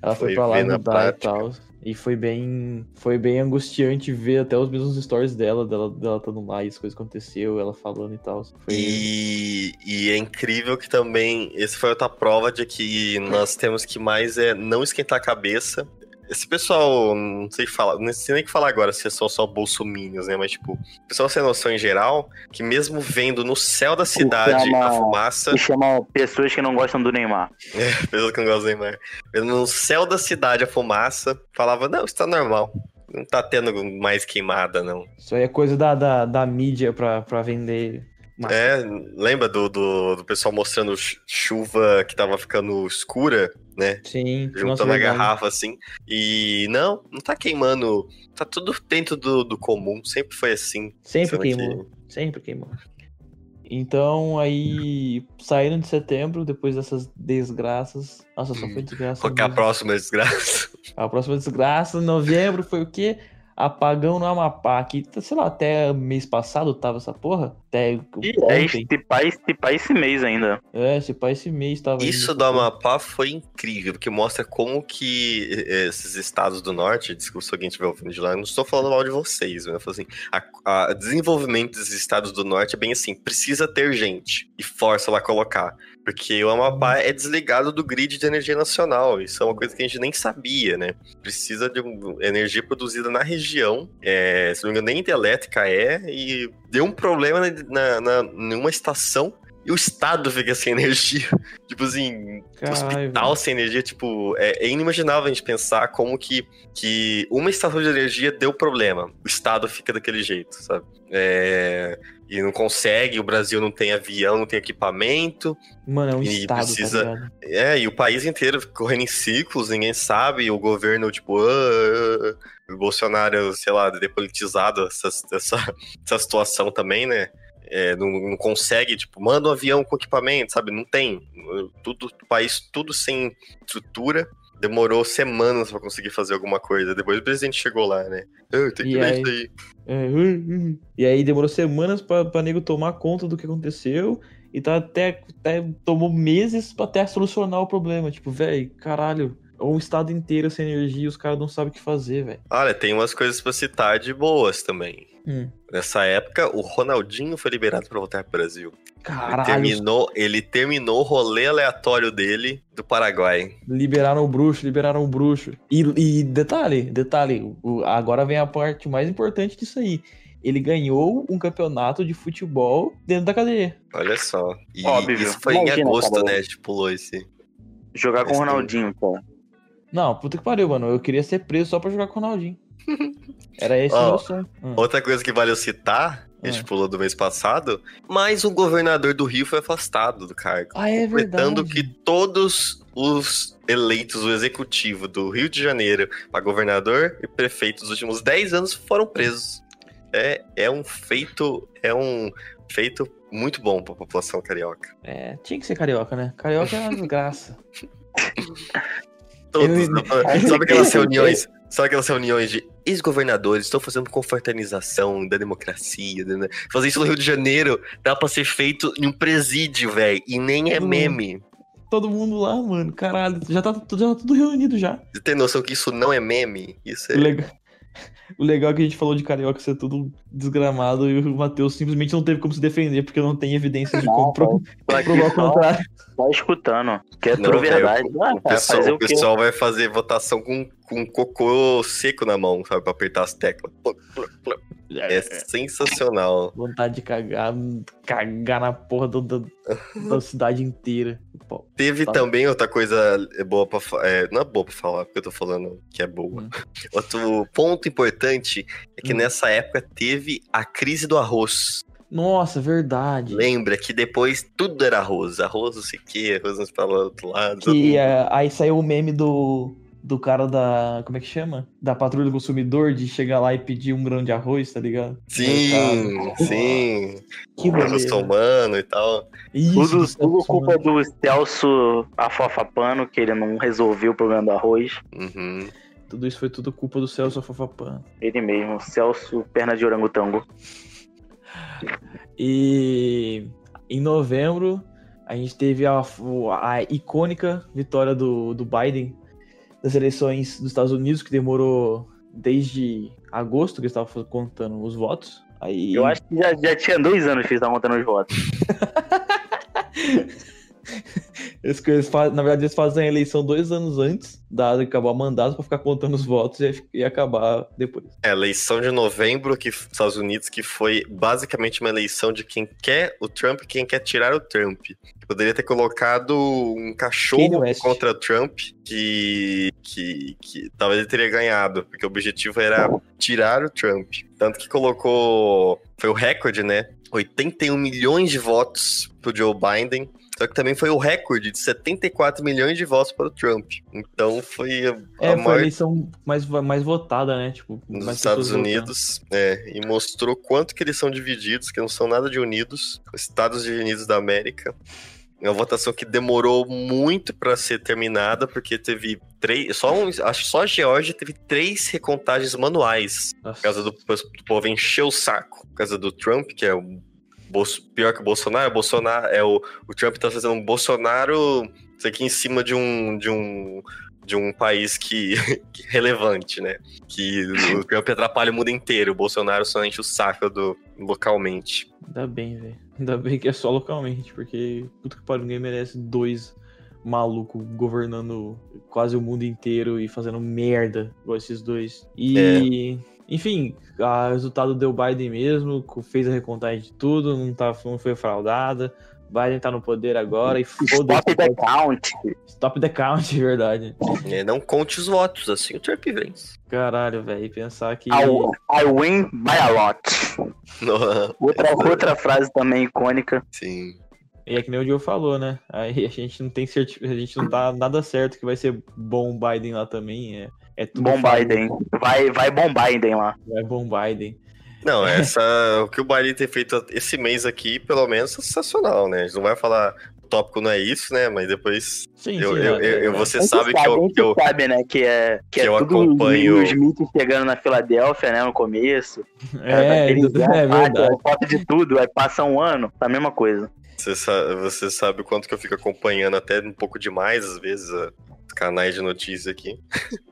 A: ela foi
B: foi
A: pra lá ajudar e tal. E foi bem, foi bem angustiante ver até os mesmos stories dela, dela, dela estando lá e as coisas aconteceu, ela falando e tal. Foi...
B: E, e é incrível que também, esse foi outra prova de que nós temos que mais é não esquentar a cabeça. Esse pessoal, não sei falar, não sei nem o que falar agora se são só bolsominions, né? Mas, tipo, o pessoal sem noção em geral, que mesmo vendo no céu da cidade
C: chama-
B: a fumaça,
C: chama pessoas que não gostam do Neymar.
B: pessoas que não gostam do Neymar, vendo no céu da cidade a fumaça, falava, não, isso tá normal. Não tá tendo mais queimada, não.
A: Isso aí é coisa da, da, da mídia pra, pra vender. massa.
B: É, lembra do, do, do pessoal mostrando chu- chuva que tava ficando escura, né?
A: Sim,
B: Juntando a garrafa assim. E não, não tá queimando. Tá tudo dentro do, do comum. Sempre foi assim.
A: Sempre queimou. Sempre queimou. Então, aí, saindo de setembro, depois dessas desgraças. Nossa, só foi desgraça.
B: Qual que é a próxima desgraça?
A: A próxima desgraça, novembro, foi o quê? Apagão no Amapá, que, sei lá, até mês passado tava essa porra. Até
C: E é este pai esse mês ainda.
A: É, esse pai esse mês tava.
B: Isso do. Amapá foi incrível, porque mostra como que eh, esses estados do norte, desculpa se alguém estiver ouvindo de lá, eu não estou falando mal de vocês, né? Eu falo assim, a, a desenvolvimento desses estados do norte é bem assim, precisa ter gente e força lá colocar. Porque o Amapá é desligado do grid de energia nacional. Isso é uma coisa que a gente nem sabia, né? Precisa de energia produzida na região. É, se não me engano, nem hidrelétrica é. E deu um problema na, na, numa estação e o estado fica sem energia. tipo assim,
A: Caralho,
B: hospital
A: velho.
B: sem energia, tipo, é, é inimaginável a gente pensar como que, que uma estação de energia deu problema. O estado fica daquele jeito, sabe? É, e não consegue, o Brasil não tem avião, não tem equipamento.
A: Mano, é um
B: E
A: estado,
B: precisa-
A: tá?
B: É, e o país inteiro correndo em ciclos, ninguém sabe, o governo, tipo, ah, ah, ah. o Bolsonaro, sei lá, depolitizado essa, essa, essa situação também, né? É, não, não consegue, tipo, manda um avião com equipamento, sabe? Não tem. Tudo, o país tudo sem estrutura. Demorou semanas pra conseguir fazer alguma coisa. Depois o presidente chegou lá, né? Ah, tem que
A: E
B: ver
A: aí?
B: isso aí.
A: É, uh, uh. E aí demorou semanas pra, pra nego tomar conta do que aconteceu. E tá até, até tomou meses pra até solucionar o problema. Tipo, velho, caralho, um estado inteiro sem energia e os caras não sabem o que fazer, velho.
B: Olha, tem umas coisas pra citar de boas também.
A: Hum.
B: Nessa época, o Ronaldinho foi liberado pra voltar pro Brasil. Ele
A: Caralho,
B: terminou, ele terminou o rolê aleatório dele do Paraguai.
A: liberaram o bruxo, liberaram o bruxo. E, e detalhe, detalhe, o- agora vem a parte mais importante disso aí. Ele ganhou um campeonato de futebol dentro da cadeia.
B: Olha só. E
C: Óbvio.
B: isso foi em
C: Imagina,
B: agosto,
C: cara.
B: né? A gente pulou esse.
C: Jogar com o Ronaldinho, cara.
A: Não, puta que pariu, mano. Eu queria ser preso só pra jogar com o Ronaldinho. Era esse o
B: Ó,
A: meu sonho. Hum.
B: Outra coisa que vale eu citar, a gente
A: Ah.
B: pulou do mês passado, mas o governador do Rio foi afastado do cargo.
A: Ah, é
B: Completando
A: verdade.
B: que todos os eleitos do executivo do Rio de Janeiro para governador e prefeito dos últimos 10 anos foram presos. É, é um feito, é um feito muito bom para a população carioca.
A: É, tinha que ser carioca, né? Carioca é uma desgraça.
B: Todos, né? sabe aquelas reuniões, sabe aquelas reuniões de ex-governadores estão fazendo confraternização da democracia. Né? Fazer isso no Rio de Janeiro dá pra ser feito em um presídio, velho. E nem é
A: Hum.
B: meme.
A: Todo mundo lá, mano. Caralho, já tá, tudo- já tá tudo reunido já.
B: Você tem noção que isso não é meme? Isso é.
A: Legal, o legal é que a gente falou de carioca ser tudo desgramado e o Matheus simplesmente não teve como se defender porque não tem evidência de como pro- provar o
C: só,
A: contrário.
C: só escutando. Que é tudo
B: velho,
C: verdade. Ah,
B: O
C: cara,
B: pessoal,
C: fazer
B: o pessoal vai fazer votação com, com cocô seco na mão, sabe? Pra apertar as teclas. Plum, plum. É sensacional.
A: Vontade de cagar, cagar na porra do- do- da cidade inteira. Pô,
B: Teve
A: Tá.
B: também outra coisa boa pra falar. É, não é boa pra falar, porque eu tô falando que é boa.
A: Hum.
B: Outro ponto importante é que
A: Hum.
B: nessa época teve a crise do arroz.
A: Nossa, verdade.
B: Lembra que depois tudo era arroz. Arroz não sei o que, arroz não se fala do outro lado. mundo-
A: é, aí saiu o meme do, do cara da. Como é que chama? Da patrulha do consumidor de chegar lá e pedir um grão de arroz, tá ligado?
B: Sim, sim.
A: Que
B: Arroz somano e tal.
A: Isso,
C: Tudo, tudo culpa do Celso Afofapano, que ele não resolveu o problema do arroz.
B: Uhum.
A: Tudo isso foi tudo culpa do Celso Afafapan.
C: Ele mesmo, Celso Perna de Orangotango.
A: E em novembro a gente teve a, a icônica vitória do, do Biden das eleições dos Estados Unidos, que demorou desde agosto que eles estavam contando os votos. Aí,
C: Eu acho que já, já tinha dois anos que eles estavam contando os votos.
A: eles, na verdade, eles fazem a eleição dois anos antes da acabar o mandato para ficar contando os votos e, e acabar depois.
B: É, a eleição de novembro que Estados Unidos, que foi basicamente uma eleição de quem quer o Trump e quem quer tirar o Trump. Poderia ter colocado um cachorro contra Trump que, que, que talvez ele teria ganhado, porque o objetivo era tirar o Trump. Tanto que colocou. Foi o recorde, né? 81 milhões de votos pro Joe Biden. Só que também foi o recorde de 74 milhões de votos para o Trump. Então foi a,
A: É,
B: a
A: foi a
B: maior
A: eleição mais, mais votada, né? Tipo,
B: nos Estados Unidos, é, e mostrou quanto que eles são divididos, que não são nada de unidos, os Estados Unidos da América. É uma votação que demorou muito para ser terminada, porque teve três, só um, acho que só a Geórgia teve três recontagens manuais,
A: votando.
B: por causa do, do povo encher o saco, por causa do Trump, que é o Bolso- pior que o Bolsonaro, o Bolsonaro é o, o Trump tá fazendo um Bolsonaro isso aqui em cima de um de um de um país que, que relevante, né? Que o Trump atrapalha o mundo inteiro, o Bolsonaro só enche o saco do localmente.
A: Ainda bem, velho. Ainda bem que é só localmente, porque puta que pariu, ninguém merece dois malucos governando quase o mundo inteiro e fazendo merda igual esses dois. E, enfim, o resultado deu Biden mesmo, fez a recontagem de tudo, não, tá, não foi fraudada. Biden tá no poder agora e foda-se.
C: Stop the count.
A: Stop the count, verdade.
B: É, não conte os votos, assim o Trump vence.
A: Caralho, velho. E pensar que.
C: I, I win by a lot. Outra, outra frase também icônica.
B: Sim.
A: E é que nem o Joe falou, né? Aí a gente não tem certi... a gente não tá nada certo que vai ser bom o Biden lá também. É, é tudo
C: Bom. Biden. Vai, vai bom Biden lá.
A: É bom Biden.
B: Não, essa, o que o Biden tem feito esse mês aqui, pelo menos, é sensacional, né? A gente não vai falar, o tópico não é isso, né? Mas depois,
A: Sim,
B: eu,
A: sim.
B: eu,
A: é,
B: eu-
A: é,
B: eu- você
C: A gente
B: sabe que eu, que eu,
C: sabe, né, que é, que
B: que
C: é
B: eu
C: tudo
B: acompanho-
C: os Smith chegando na Filadélfia, né, no começo.
A: É,
C: daquele
A: é,
C: dia,
A: é
C: ah,
A: verdade.
C: Foto de tudo, aí passa um ano, tá a mesma coisa.
B: Você sabe, você sabe o quanto que eu fico acompanhando, até um pouco demais, às vezes, canais de notícia aqui.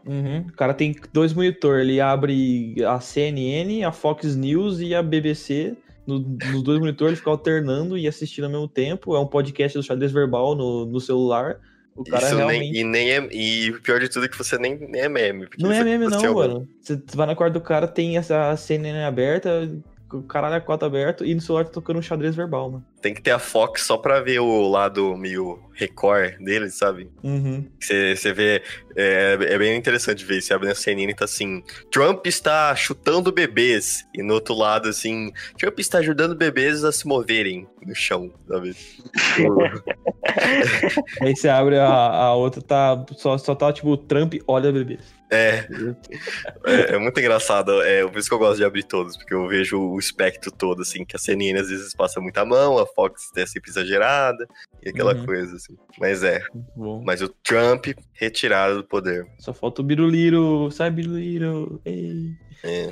A: Uhum. O cara tem dois monitores. Ele abre a CNN, a Fox News e a BBC. No- nos dois monitores, ele fica alternando e assistindo ao mesmo tempo. É um podcast do xadrez verbal no, no celular. O cara
B: Isso
A: realmente.
B: nem, e nem é. E o pior de tudo é que você nem, nem é meme.
A: Não é meme, não, mano. Você vai na quarta do cara, tem essa CNN aberta, o caralho a quatro aberto, e no celular tá tocando um xadrez verbal, mano.
B: Tem que ter a Fox só pra ver o lado meio Record dele, sabe?
A: Uhum.
B: Você, você vê. É, é bem interessante ver. Você abre na CNN e tá assim: Trump está chutando bebês. E no outro lado, assim: Trump está ajudando bebês a se moverem no chão, sabe?
A: Aí você abre a, a outra, tá, só, só tá tipo, Trump olha bebês.
B: É, é, é muito engraçado. É por isso que eu gosto de abrir todos, porque eu vejo o espectro todo, assim, que a CNN às vezes passa muita mão, a Fox é sempre exagerada, e aquela
A: Uhum.
B: coisa, assim. Mas é. Mas o Trump retirado do poder.
A: Só falta o Biruliro, sai Biruliro. Ei.
B: É.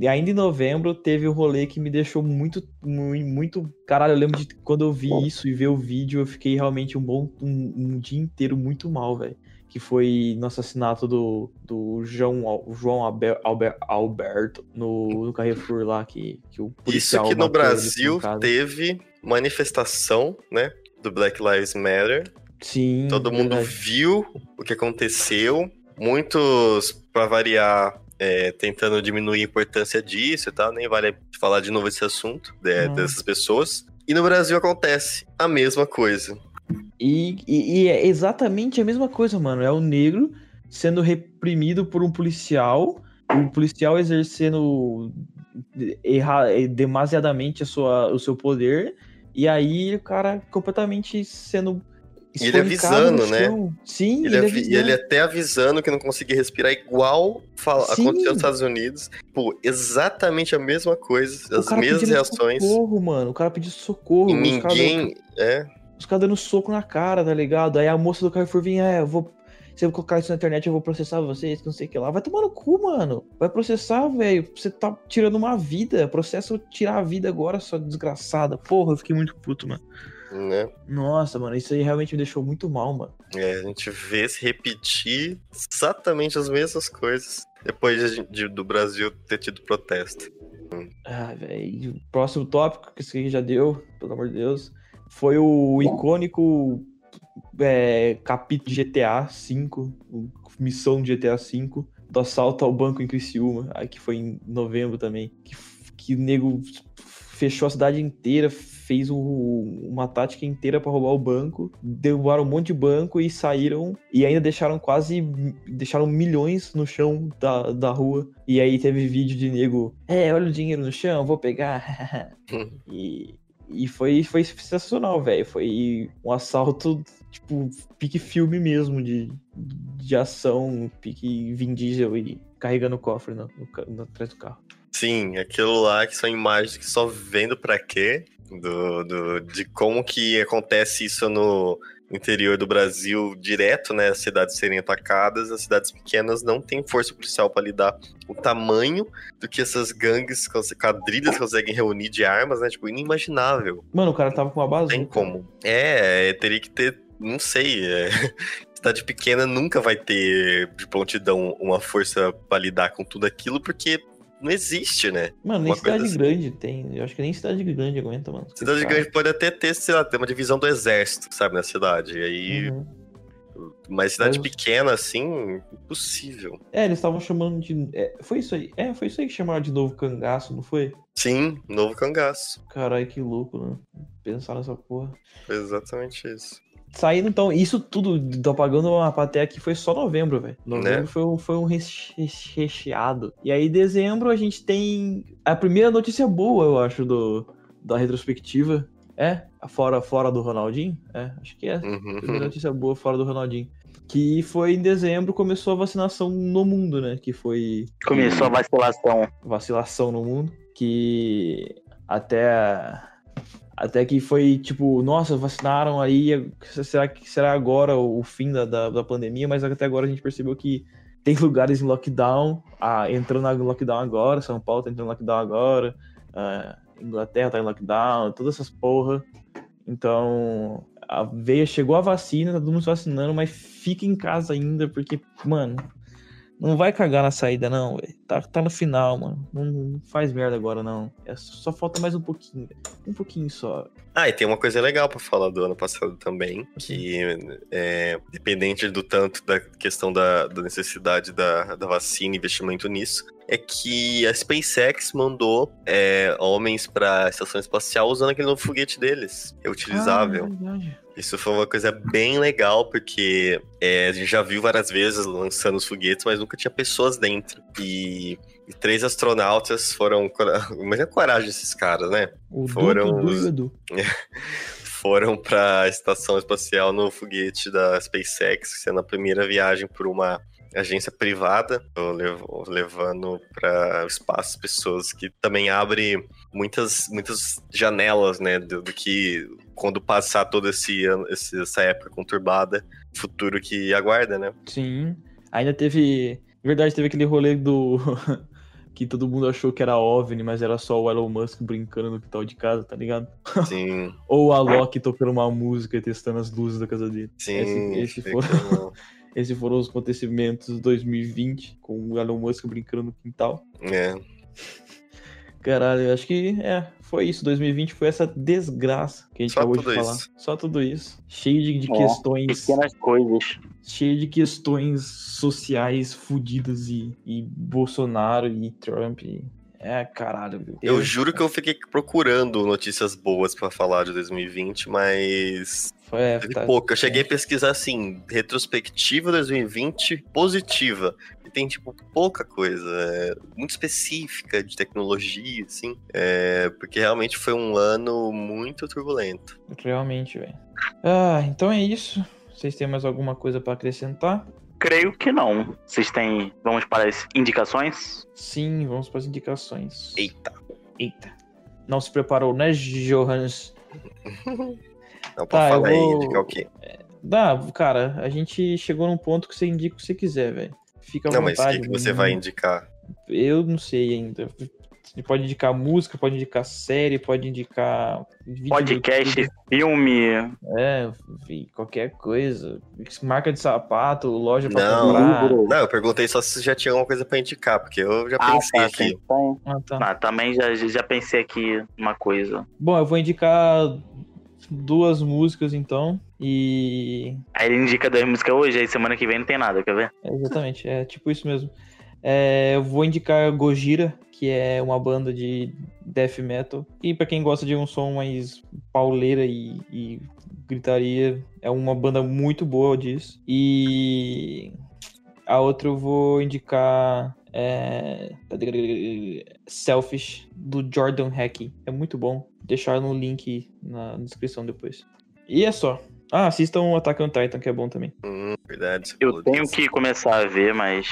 A: E ainda em novembro teve um rolê que me deixou muito, muito, muito. Caralho, eu lembro de quando eu vi isso e ver o vídeo, eu fiquei realmente um bom. um, um dia inteiro muito mal, velho. Que foi no assassinato do, do João, João Albert, Albert- Alberto no, no Carrefour lá, que, que o
B: Isso
A: policial
B: que no Brasil teve manifestação, né? Do Black Lives Matter.
A: Sim.
B: Todo mundo
A: verdade.
B: viu o que aconteceu. Muitos, pra variar, é, tentando diminuir a importância disso e tal. Nem vale falar de novo esse assunto de- dessas pessoas. E no Brasil acontece a mesma coisa.
A: E, e- e é exatamente a mesma coisa, mano. É o negro sendo reprimido por um policial, o policial exercendo erra, demasiadamente a sua, o seu poder, e aí o cara completamente sendo.
B: Ele avisando, né?
A: Sim,
B: Ele,
A: ele,
B: avi- e
A: avisando.
B: ele até avisando que não conseguia respirar igual fala,
A: Sim.
B: aconteceu nos Estados Unidos. Pô, exatamente a mesma coisa,
A: O
B: as mesmas reações.
A: Socorro, mano. O cara pediu socorro.
B: E ninguém. É,
A: Os caras dando soco na cara, tá ligado? Aí a moça do Carrefour vinha, é, eu vou. Se eu colocar isso na internet, eu vou processar vocês, que não sei o que lá. Vai tomar no cu, mano. Vai processar, velho. Você tá tirando uma vida. Processo tirar a vida agora, sua desgraçada. Porra, eu fiquei muito puto, mano.
B: né?
A: Nossa, mano, isso aí realmente me deixou muito mal, mano.
B: É, a gente vê se repetir exatamente as mesmas coisas depois de- de- do Brasil ter tido protesto.
A: Ah, velho. Próximo tópico, que isso aqui já deu, pelo amor de Deus. Foi o icônico é, capítulo de GTA V, missão de GTA V, do assalto ao banco em Criciúma, que foi em novembro também. Que, que nego fechou a cidade inteira, fez uma tática inteira pra roubar o banco, derrubaram um monte de banco e saíram, e ainda deixaram quase, deixaram milhões no chão da, da rua. E aí teve vídeo de nego, é, olha o dinheiro no chão, vou pegar. e, e foi, foi sensacional, velho. Foi um assalto, tipo, pique filme mesmo, de, de ação, pique Vin Diesel e carregando o cofre no, no, no, atrás do carro.
B: Sim, aquilo lá que são imagens que só vendo pra quê, do, do- de como que acontece isso no interior do Brasil direto, né? As cidades serem atacadas, as cidades pequenas não têm força policial pra lidar o tamanho do que essas gangues, quadrilhas conseguem reunir de armas, né? Tipo, inimaginável.
A: Mano, o cara tava com uma bazuca.
B: Tem como. É, teria que ter, não sei, é, cidade pequena nunca vai ter de prontidão uma força pra lidar com tudo aquilo, porque não existe, né?
A: Mano, nem
B: uma
A: cidade
B: assim.
A: grande tem. Eu acho que nem cidade grande aguenta, mano.
B: Cidade
A: Cara.
B: grande pode até ter, sei lá, ter uma divisão do exército, sabe, na cidade. E aí,
A: Uhum.
B: mas cidade
A: Mas-
B: pequena, assim, impossível.
A: É, eles estavam chamando de. é, foi isso aí. É, foi isso aí que chamaram de novo cangaço, não foi?
B: Sim, novo cangaço.
A: Caralho, que louco, né? Pensar nessa porra.
B: Foi exatamente isso.
A: Saindo, então, isso tudo, tô pagando uma até aqui foi só novembro, velho. Novembro
B: Né?
A: foi, um, foi um reche- recheado. E aí, dezembro, a gente tem a primeira notícia boa, eu acho, do, da retrospectiva. É? Fora, fora do Ronaldinho? É, acho que é. Primeira
B: Uhum.
A: notícia boa fora do Ronaldinho. Que foi em dezembro, começou a vacinação no mundo, né? Que foi
C: Começou a vacilação.
A: vacilação no mundo, que até até que foi tipo, nossa, vacinaram aí, será que será agora o fim da, da, da pandemia? Mas até agora a gente percebeu que tem lugares em lockdown, ah, entrando na lockdown agora, São Paulo tá entrando em lockdown agora, ah, Inglaterra tá em lockdown, todas essas porra. Então, a veia chegou a vacina, tá todo mundo se vacinando, mas fica em casa ainda, porque, mano, não vai cagar na saída, não, velho. Tá, tá no final, mano. Não, não faz merda agora, não. É, só falta mais um pouquinho. Um pouquinho só.
B: Ah, e tem uma coisa legal pra falar do ano passado também, que é, dependente do tanto da questão da, da necessidade da, da vacina e investimento nisso, é que a SpaceX mandou é, homens pra estação espacial usando aquele novo foguete deles, reutilizável.
A: Ah, é.
B: Isso foi uma coisa bem legal, porque é, a gente já viu várias vezes lançando os foguetes, mas nunca tinha pessoas dentro. E, e três astronautas foram. Imagina a coragem desses caras, né?
A: O
B: Foram
A: Dudu
B: os-
A: Edu.
B: foram para a estação espacial no foguete da SpaceX, sendo a primeira viagem por uma agência privada, levando para o espaço pessoas que também abre muitas, muitas janelas, né, do, do que quando passar toda essa época conturbada, futuro que aguarda, né?
A: Sim. Ainda teve, na verdade, teve aquele rolê do que todo mundo achou que era OVNI, mas era só o Elon Musk brincando no quintal de casa, tá ligado?
B: Sim.
A: Ou a Loki tocando uma música e testando as luzes da casa dele.
B: Sim.
A: Esse, esse foram... Esses foram os acontecimentos de 2020, com o Elon Musk brincando no quintal.
B: É.
A: Caralho, eu acho que é, foi isso. 2020 foi essa desgraça que a gente
B: Só
A: acabou de falar.
B: isso.
A: Só tudo isso. Cheio de, de
C: É,
A: questões.
C: Pequenas coisas.
A: Cheio de questões sociais fodidas e, e Bolsonaro e Trump. e- É, caralho, meu
B: Eu
A: Deus.
B: juro que eu fiquei procurando notícias boas pra falar de 2020, mas
A: Foi, é,
B: teve
A: tá-
B: pouco. Eu cheguei a pesquisar assim, retrospectiva 2020 positiva. E tem, tipo, pouca coisa, é, muito específica de tecnologia, assim. É, porque realmente foi um ano muito turbulento.
A: Realmente, velho. Ah, então é isso. Vocês têm mais alguma coisa pra acrescentar?
C: Creio que não. Vocês têm. Vamos para as indicações?
A: Sim, vamos para as indicações.
B: Eita.
A: Eita. Não se preparou, né, Johannes?
B: Não,
A: Tá,
B: falar aí,
A: vou-
B: indicar o quê?
A: Dá, cara, a gente chegou num ponto que você indica o que você quiser, velho. Fica à
B: Não, mas o
A: vontade.
B: que, que você
A: não-
B: vai indicar?
A: Eu não sei ainda. Você pode indicar música, pode indicar série, pode indicar
C: Podcast, filme.
A: É, qualquer coisa. Marca de sapato, loja pra
B: Não.
A: comprar.
B: Não, eu perguntei só se já tinha alguma coisa pra indicar, porque eu já
C: Ah,
B: pensei
C: tá,
B: aqui.
C: sim, tem.
A: Ah, tá.
C: Ah, também já, já pensei aqui uma coisa.
A: Bom, eu vou indicar duas músicas então. E.
C: Aí ele indica duas músicas hoje, aí semana que vem não tem nada, quer ver?
A: É, exatamente, é tipo isso mesmo. É, eu vou indicar Gojira, que é uma banda de death metal. E pra quem gosta de um som mais pauleira e, e gritaria, é uma banda muito boa disso. E a outra eu vou indicar é, Selfish, do Jordan Hack. É muito bom. Deixar no link na descrição depois. E é só. Ah, assistam Attack on Titan, que é bom também.
B: Hum, verdade.
C: Eu tenho que começar a ver, mas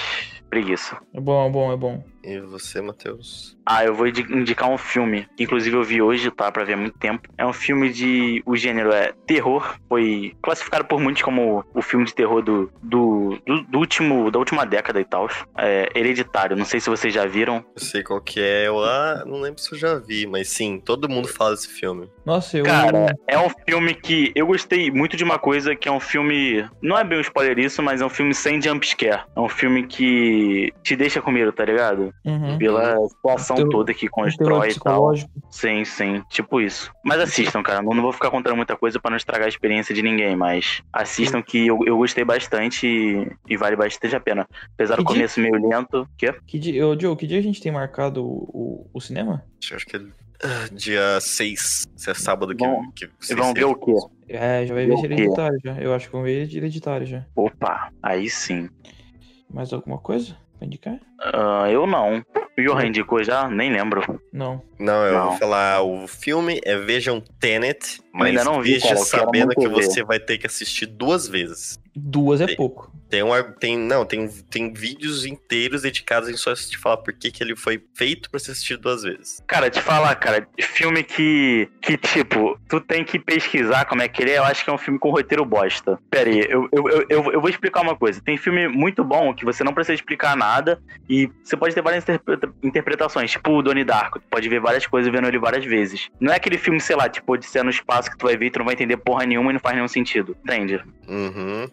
C: preguiça.
A: É bom, é bom, é bom.
B: E você, Matheus?
C: Ah, eu vou indi- indicar um filme, que inclusive eu vi hoje, tá, pra ver há muito tempo. É um filme de. O gênero é terror. Foi classificado por muitos como o filme de terror do, do, do, do último, da última década e tal. É Hereditário. Não sei se vocês já viram.
B: Eu sei qual que é. Eu ah, não lembro se eu já vi, mas sim, todo mundo fala desse filme.
A: Nossa, eu.
C: Cara, é um filme que eu gostei muito de uma coisa que é um filme. Não é bem um spoiler isso, mas é um filme sem jumpscare. É um filme que te deixa com medo, tá ligado?
A: Uhum.
C: Pela situação
A: Terror-
C: toda que constrói e tal. Sim, sim, tipo isso. Mas assistam, cara. Não, não vou ficar contando muita coisa pra não estragar a experiência de ninguém, mas assistam que eu, eu gostei bastante e, e vale bastante a pena. Apesar do
A: Que dia-
C: começo meio lento. Que?
A: Que dia, ô, Joe, que dia a gente tem marcado o, o, o cinema?
B: Acho que é ah, dia 6. Se é sábado que,
C: Bom,
B: que
C: E vão ver o quê?
A: É, já vai ver
C: quê?
A: hereditário já. Eu acho que vão ver hereditário já.
C: Opa, aí sim.
A: Mais alguma coisa pra indicar?
C: Ah, eu não. O Johan indicou já? Nem lembro.
A: Não.
B: Não, eu
C: Não.
B: vou falar, o filme é Vejam Tenet, mas
C: ainda não vi,
B: veja
C: cara, eu quero
B: sabendo que você vai ter que assistir duas vezes.
A: Duas é
B: Sim.
A: pouco.
B: Tem um, ar- tem, não, tem, tem vídeos inteiros dedicados em só te falar por que, que ele foi feito pra ser assistido duas vezes.
C: Cara, te falar, cara, filme que, que, tipo, tu tem que pesquisar como é que ele é, eu acho que é um filme com roteiro bosta. Pera aí, eu, eu, eu, eu, eu vou explicar uma coisa. Tem filme muito bom que você não precisa explicar nada e você pode ter várias interpreta- interpretações, tipo o Donnie Darko, tu pode ver várias coisas vendo ele várias vezes. Não é aquele filme, sei lá, tipo, Odisseia no Espaço que tu vai ver e tu não vai entender porra nenhuma e não faz nenhum sentido, entende?
B: Uhum.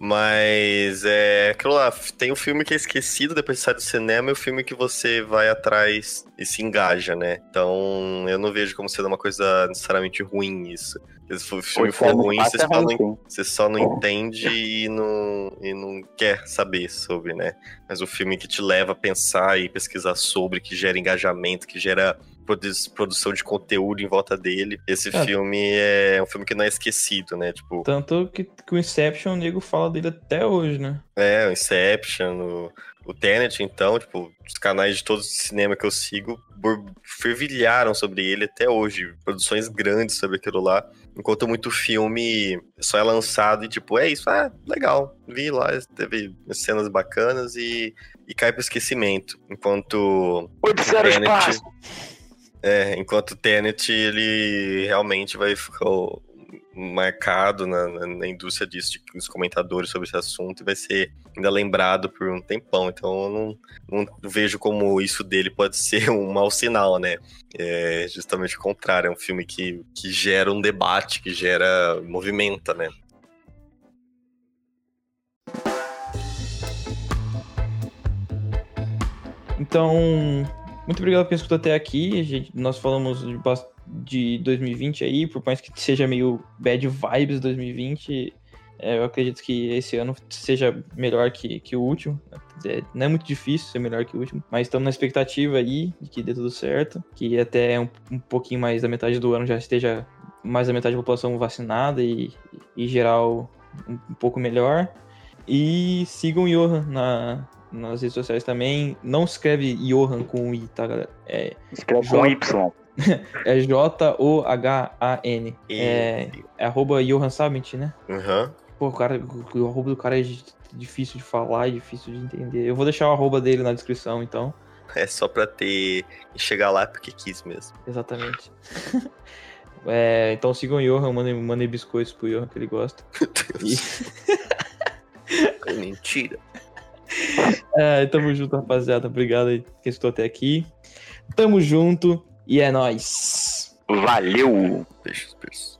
B: Mas é aquilo lá, tem um filme que é esquecido depois que sai do cinema e o filme que você vai atrás e se engaja, né? Então eu não vejo como sendo uma coisa necessariamente ruim isso. Se o filme for
C: no
B: ruim,
C: Espaço
B: você
C: é
B: só, não, você só não entende e não, e não quer saber sobre, né? Mas o filme que te leva a pensar e pesquisar sobre, que gera engajamento, que gera produ- produção de conteúdo em volta dele. Esse
A: É.
B: filme é um filme que não é esquecido, né? Tipo,
A: Tanto que, que o Inception, o nego fala dele até hoje, né?
B: é, o Inception, o, o Tenet, então, tipo, os canais de todos de cinema que eu sigo fervilharam sobre ele até hoje. Produções grandes sobre aquilo lá. Enquanto muito filme só é lançado e, tipo, é isso, ah, legal. Vi lá, teve cenas bacanas e, e cai pro esquecimento. Enquanto.
C: Odisseia Tenet,
B: é, enquanto Tenet, ele realmente vai ficar marcado na, na, na, indústria disso, de, comentadores sobre esse assunto, e vai ser ainda lembrado por um tempão. Então eu não, não vejo como isso dele pode ser um mau sinal, né? É justamente o contrário, é um filme que, que gera um debate, que gera. movimenta, né?
A: Então, muito obrigado por quem escutou até aqui. Gente, nós falamos de de 2020 aí, por mais que seja meio bad vibes 2020, é, eu acredito que esse ano seja melhor que, que o último. É, não é muito difícil ser melhor que o último, mas estamos na expectativa aí de que dê tudo certo, que até um, um pouquinho mais da metade do ano já esteja mais da metade da população vacinada e, e geral um, um pouco melhor. E sigam o Johan na, nas redes sociais também. Não escreve Johan com I, tá, galera? É
C: escreve J... com Y.
A: é J-O-H-A-N. E... É, é arroba Johan Sabint, né?
B: Aham. Uhum.
A: Pô, o, cara, o arroba do cara é difícil de falar, é difícil de entender. Eu vou deixar o arroba dele na descrição, então.
B: É só pra ter. chegar lá porque quis mesmo.
A: Exatamente. é, então sigam o Johan, mandem, mandem biscoitos pro Johan que ele gosta.
B: Meu Deus. E... Mentira.
A: É, tamo junto, rapaziada. Obrigado aí que estou até aqui. Tamo junto. E é nóis.
C: Valeu!
B: Beijos, beijos.